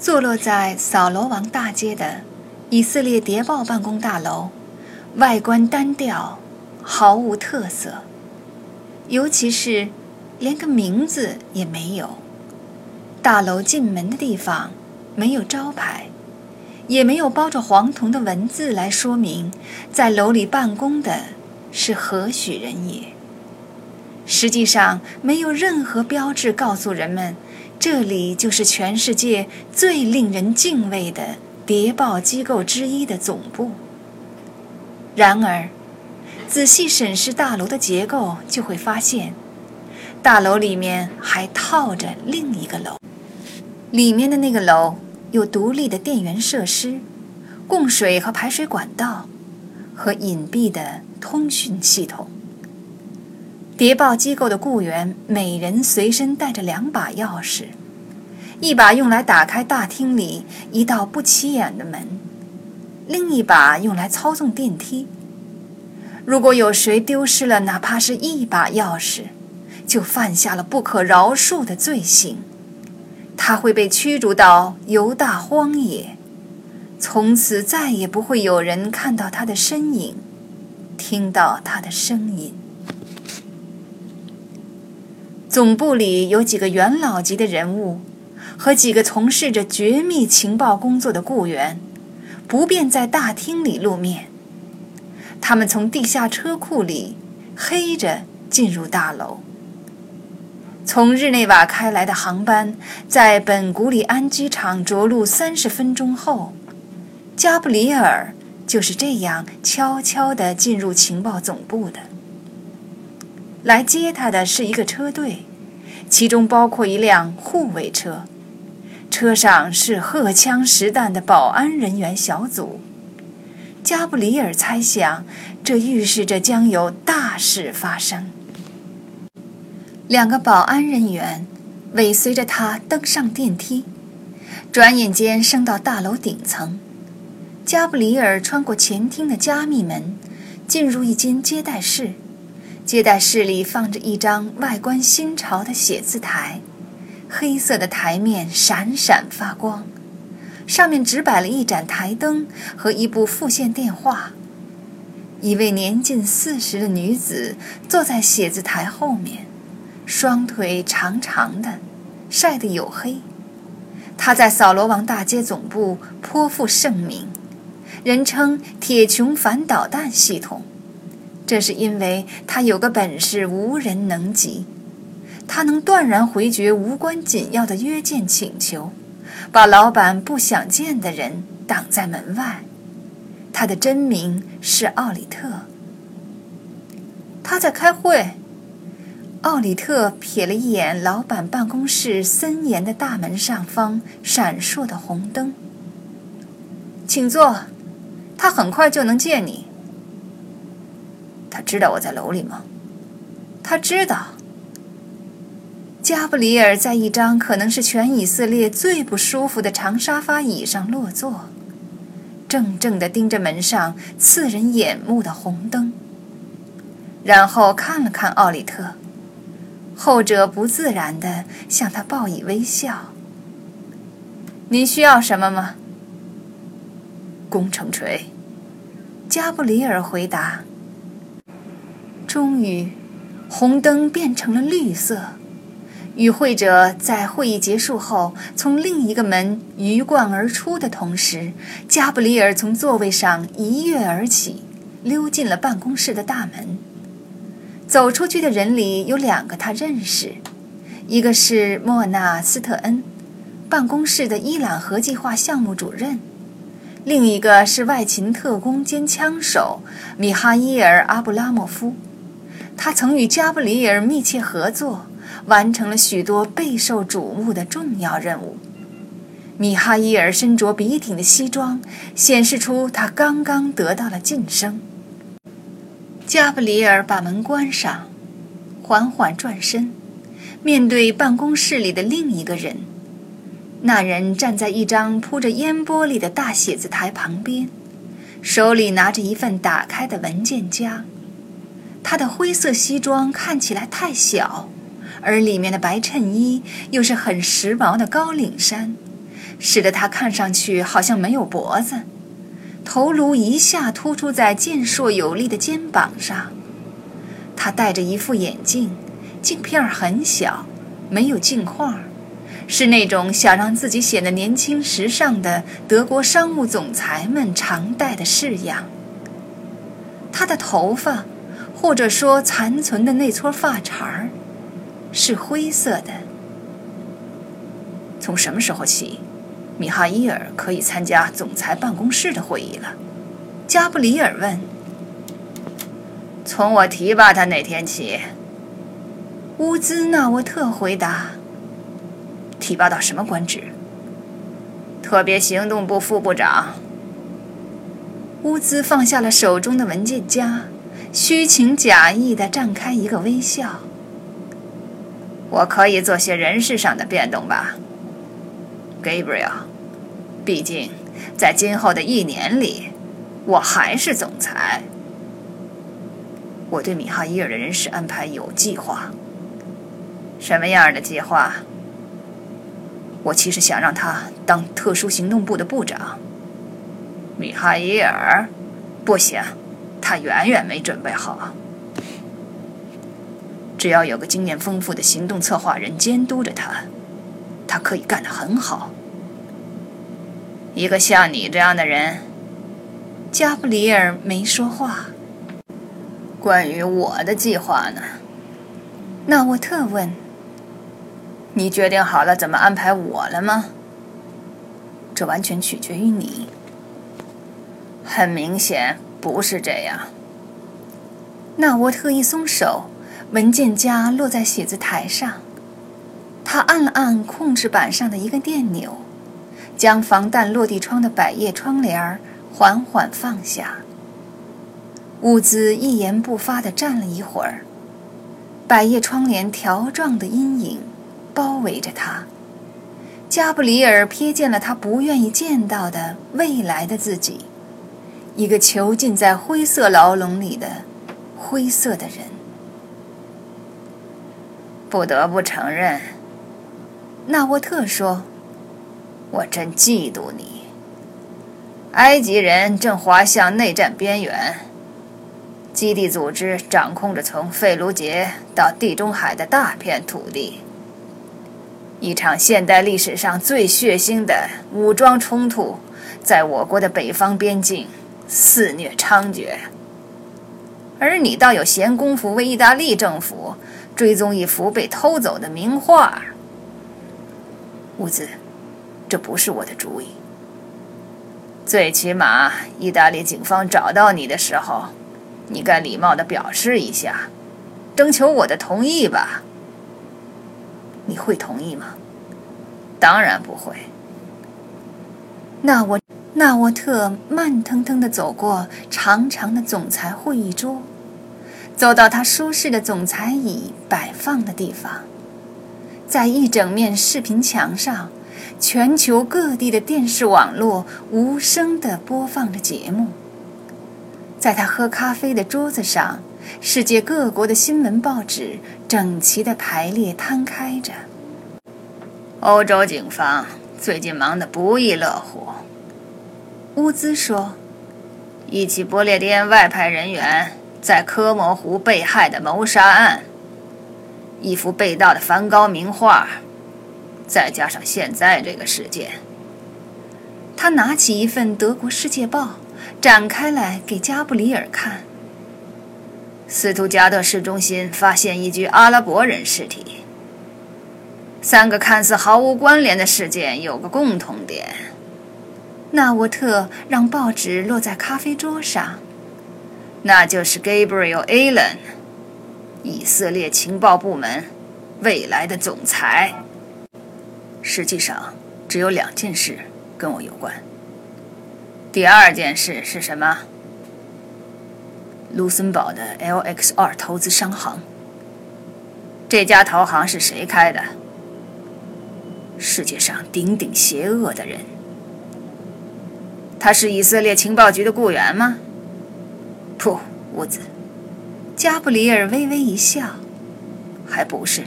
坐落在扫罗王大街的以色列谍报办公大楼，外观单调，毫无特色，尤其是连个名字也没有。大楼进门的地方没有招牌，也没有包着黄铜的文字来说明在楼里办公的是何许人也。实际上，没有任何标志告诉人们，这里就是全世界最令人敬畏的谍报机构之一的总部。然而，仔细审视大楼的结构，就会发现，大楼里面还套着另一个楼。里面的那个楼有独立的电源设施、供水和排水管道和隐蔽的通讯系统。谍报机构的雇员每人随身带着两把钥匙，一把用来打开大厅里一道不起眼的门，另一把用来操纵电梯。如果有谁丢失了哪怕是一把钥匙，就犯下了不可饶恕的罪行，他会被驱逐到犹大荒野，从此再也不会有人看到他的身影，听到他的声音。总部里有几个元老级的人物，和几个从事着绝密情报工作的雇员，不便在大厅里露面。他们从地下车库里黑着进入大楼。从日内瓦开来的航班在本古里安机场着陆三十分钟后，加布里尔就是这样悄悄地进入情报总部的。来接他的是一个车队，其中包括一辆护卫车，车上是荷枪实弹的保安人员小组。加布里尔猜想，这预示着将有大事发生。两个保安人员尾随着他登上电梯，转眼间升到大楼顶层。加布里尔穿过前厅的加密门，进入一间接待室。接待室里放着一张外观新潮的写字台，黑色的台面闪闪发光，上面只摆了一盏台灯和一部复线电话。一位年近四十的女子坐在写字台后面，双腿长长的，晒得黝黑。她在扫罗王大街总部颇负盛名，人称“铁穹反导弹系统”。这是因为他有个本事无人能及，他能断然回绝无关紧要的约见请求，把老板不想见的人挡在门外。他的真名是奥里特。他在开会。奥里特瞥了一眼老板办公室森严的大门上方闪烁的红灯。请坐，他很快就能见你。他知道我在楼里吗？他知道。加布里尔在一张可能是全以色列最不舒服的长沙发椅上落座，怔怔地盯着门上刺人眼目的红灯，然后看了看奥里特，后者不自然地向他报以微笑。您需要什么吗？工程锤。加布里尔回答。终于，红灯变成了绿色。与会者在会议结束后从另一个门鱼贯而出的同时，加布里尔从座位上一跃而起，溜进了办公室的大门。走出去的人里有两个他认识，一个是莫纳斯特恩，办公室的伊朗核计划项目主任；另一个是外勤特工兼枪手米哈伊尔·阿布拉莫夫。他曾与加布里尔密切合作，完成了许多备受瞩目的重要任务。米哈伊尔身着笔挺的西装，显示出他刚刚得到了晋升。加布里尔把门关上，缓缓转身，面对办公室里的另一个人。那人站在一张铺着烟玻璃的大写字台旁边，手里拿着一份打开的文件夹。他的灰色西装看起来太小，而里面的白衬衣又是很时髦的高领衫，使得他看上去好像没有脖子，头颅一下突出在健硕有力的肩膀上。他戴着一副眼镜，镜片很小，没有镜框，是那种想让自己显得年轻时尚的德国商务总裁们常戴的式样。他的头发，或者说残存的那撮发茬儿，是灰色的。从什么时候起？米哈伊尔可以参加总裁办公室的会议了，加布里尔问。从我提拔他那天起，乌兹纳沃特回答。提拔到什么官职？特别行动部副部长。乌兹放下了手中的文件夹，虚情假意地绽开一个微笑。我可以做些人事上的变动吧，Gabriel。毕竟，在今后的一年里，我还是总裁。我对米哈伊尔的人事安排有计划。什么样的计划？我其实想让他当特殊行动部的部长。米哈伊尔，不行，他远远没准备好。只要有个经验丰富的行动策划人监督着他，他可以干得很好。一个像你这样的人，加布里尔没说话。关于我的计划呢？纳沃特问。你决定好了怎么安排我了吗？这完全取决于你。很明显不是这样。纳沃特一松手，文件夹落在写字台上。他按了按控制板上的一个电钮。将防弹落地窗的百叶窗帘缓缓放下。乌兹一言不发地站了一会儿。百叶窗帘条状的阴影包围着他。加布里尔瞥见了他不愿意见到的未来的自己，一个囚禁在灰色牢笼里的灰色的人。不得不承认，纳沃特说。我真嫉妒你。埃及人正滑向内战边缘，基地组织掌控着从费卢杰到地中海的大片土地。一场现代历史上最血腥的武装冲突，在我国的北方边境肆虐猖獗。而你倒有闲工夫为意大利政府追踪一幅被偷走的名画，屋子。这不是我的主意。最起码，意大利警方找到你的时候，你该礼貌的表示一下，征求我的同意吧。你会同意吗？当然不会。纳沃纳沃特慢腾腾的走过长长的总裁会议桌，走到他舒适的总裁椅摆放的地方，在一整面视频墙上。全球各地的电视网络无声地播放着节目。在他喝咖啡的桌子上，世界各国的新闻报纸整齐地排列摊开着。欧洲警方最近忙得不亦乐乎，乌兹说：“一起不列颠外派人员在科摩湖被害的谋杀案，一幅被盗的梵高名画。”再加上现在这个事件，他拿起一份德国《世界报》，展开来给加布里尔看。斯图加特市中心发现一具阿拉伯人尸体。三个看似毫无关联的事件有个共同点。纳沃特让报纸落在咖啡桌上，那就是 Gabriel Allen，以色列情报部门未来的总裁。实际上，只有两件事跟我有关。第二件事是什么？卢森堡的 LX2 投资商行。这家投行是谁开的？世界上顶顶邪恶的人。他是以色列情报局的雇员吗？不，屋子。加布里尔微微一笑，还不是。